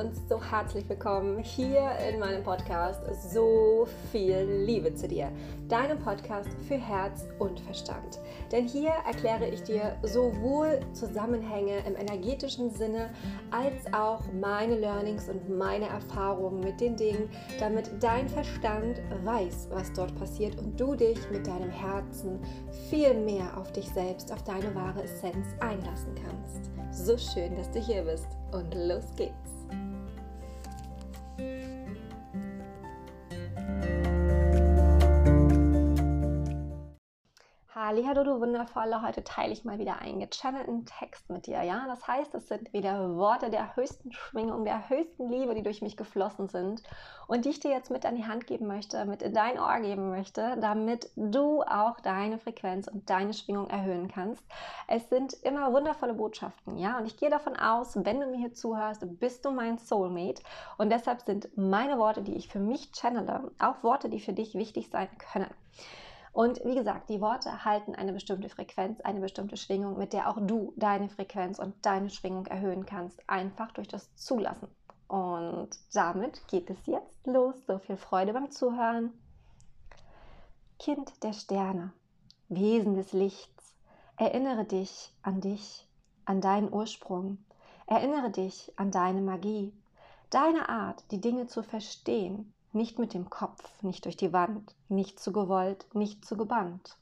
und so herzlich willkommen hier in meinem Podcast So viel Liebe zu dir, deinem Podcast für Herz und Verstand. Denn hier erkläre ich dir sowohl Zusammenhänge im energetischen Sinne als auch meine Learnings und meine Erfahrungen mit den Dingen, damit dein Verstand weiß, was dort passiert und du dich mit deinem Herzen viel mehr auf dich selbst, auf deine wahre Essenz einlassen kannst. So schön, dass du hier bist und los geht's. Hallo, du Wundervolle. Heute teile ich mal wieder einen gechannelten Text mit dir. Ja, das heißt, es sind wieder Worte der höchsten Schwingung, der höchsten Liebe, die durch mich geflossen sind und die ich dir jetzt mit an die Hand geben möchte, mit in dein Ohr geben möchte, damit du auch deine Frequenz und deine Schwingung erhöhen kannst. Es sind immer wundervolle Botschaften. Ja, und ich gehe davon aus, wenn du mir hier zuhörst, bist du mein Soulmate und deshalb sind meine Worte, die ich für mich channele, auch Worte, die für dich wichtig sein können. Und wie gesagt, die Worte halten eine bestimmte Frequenz, eine bestimmte Schwingung, mit der auch du deine Frequenz und deine Schwingung erhöhen kannst, einfach durch das Zulassen. Und damit geht es jetzt los. So viel Freude beim Zuhören. Kind der Sterne, Wesen des Lichts, erinnere dich an dich, an deinen Ursprung. Erinnere dich an deine Magie, deine Art, die Dinge zu verstehen, nicht mit dem Kopf, nicht durch die Wand, nicht zu gewollt, nicht zu gebannt.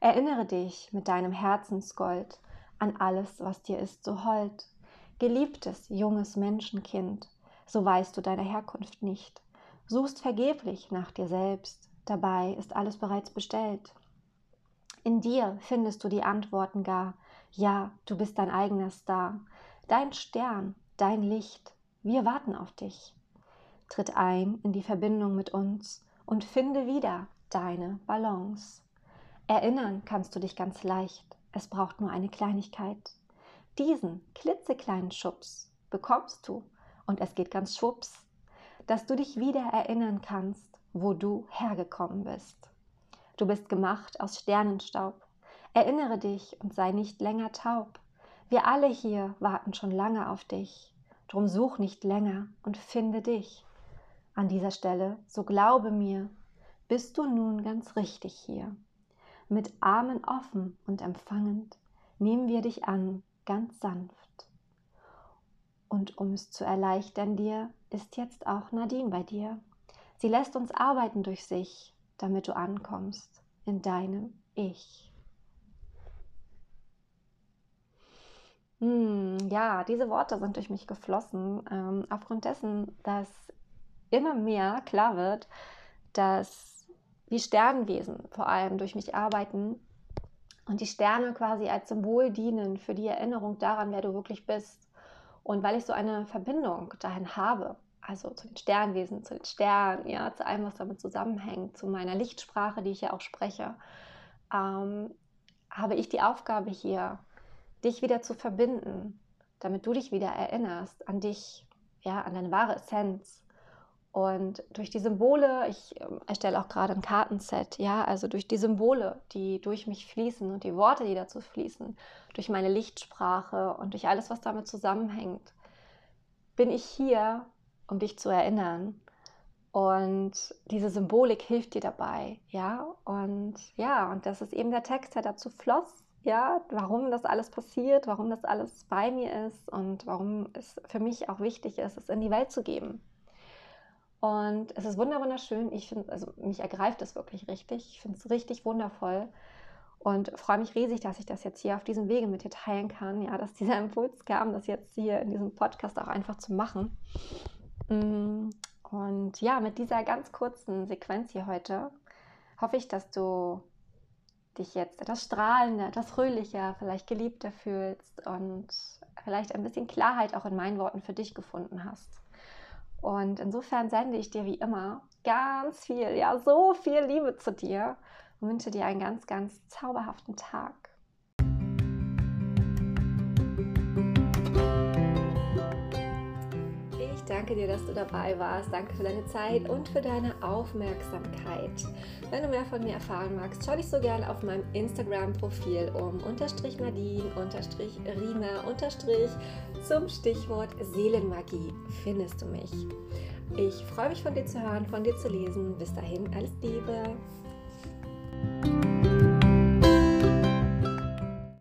Erinnere dich mit deinem Herzensgold an alles, was dir ist so hold. Geliebtes, junges Menschenkind, so weißt du deine Herkunft nicht. Suchst vergeblich nach dir selbst, dabei ist alles bereits bestellt. In dir findest du die Antworten gar. Ja, du bist dein eigener Star, dein Stern, dein Licht. Wir warten auf dich. Tritt ein in die Verbindung mit uns und finde wieder deine Balance. Erinnern kannst du dich ganz leicht. Es braucht nur eine Kleinigkeit. Diesen klitzekleinen Schubs bekommst du und es geht ganz schwupps, dass du dich wieder erinnern kannst, wo du hergekommen bist. Du bist gemacht aus Sternenstaub. Erinnere dich und sei nicht länger taub. Wir alle hier warten schon lange auf dich. Drum such nicht länger und finde dich. An dieser Stelle, so glaube mir, bist du nun ganz richtig hier. Mit Armen offen und empfangend nehmen wir dich an, ganz sanft. Und um es zu erleichtern dir, ist jetzt auch Nadine bei dir. Sie lässt uns arbeiten durch sich, damit du ankommst in deinem Ich. Hm, ja, diese Worte sind durch mich geflossen, ähm, aufgrund dessen, dass immer mehr klar wird, dass die Sternwesen vor allem durch mich arbeiten und die Sterne quasi als Symbol dienen für die Erinnerung daran, wer du wirklich bist. Und weil ich so eine Verbindung dahin habe, also zu den Sternwesen, zu den Sternen, ja, zu allem, was damit zusammenhängt, zu meiner Lichtsprache, die ich ja auch spreche, ähm, habe ich die Aufgabe hier, dich wieder zu verbinden, damit du dich wieder erinnerst an dich, ja, an deine wahre Essenz, und durch die Symbole, ich ähm, erstelle auch gerade ein Kartenset, ja, also durch die Symbole, die durch mich fließen und die Worte, die dazu fließen, durch meine Lichtsprache und durch alles, was damit zusammenhängt, bin ich hier, um dich zu erinnern. Und diese Symbolik hilft dir dabei, ja. Und ja, und das ist eben der Text, der dazu floss, ja, warum das alles passiert, warum das alles bei mir ist und warum es für mich auch wichtig ist, es in die Welt zu geben. Und es ist wunderschön. Ich finde, also mich ergreift es wirklich richtig. Ich finde es richtig wundervoll und freue mich riesig, dass ich das jetzt hier auf diesem Wege mit dir teilen kann. Ja, dass dieser Impuls kam, das jetzt hier in diesem Podcast auch einfach zu machen. Mm, und ja, mit dieser ganz kurzen Sequenz hier heute hoffe ich, dass du dich jetzt etwas strahlender, etwas fröhlicher, vielleicht geliebter fühlst und vielleicht ein bisschen Klarheit auch in meinen Worten für dich gefunden hast. Und insofern sende ich dir wie immer ganz viel, ja, so viel Liebe zu dir und wünsche dir einen ganz, ganz zauberhaften Tag. Danke dir, dass du dabei warst. Danke für deine Zeit und für deine Aufmerksamkeit. Wenn du mehr von mir erfahren magst, schau dich so gerne auf meinem Instagram-Profil um. Unterstrich Nadine, unterstrich Rina, unterstrich zum Stichwort Seelenmagie findest du mich. Ich freue mich von dir zu hören, von dir zu lesen. Bis dahin, alles Liebe.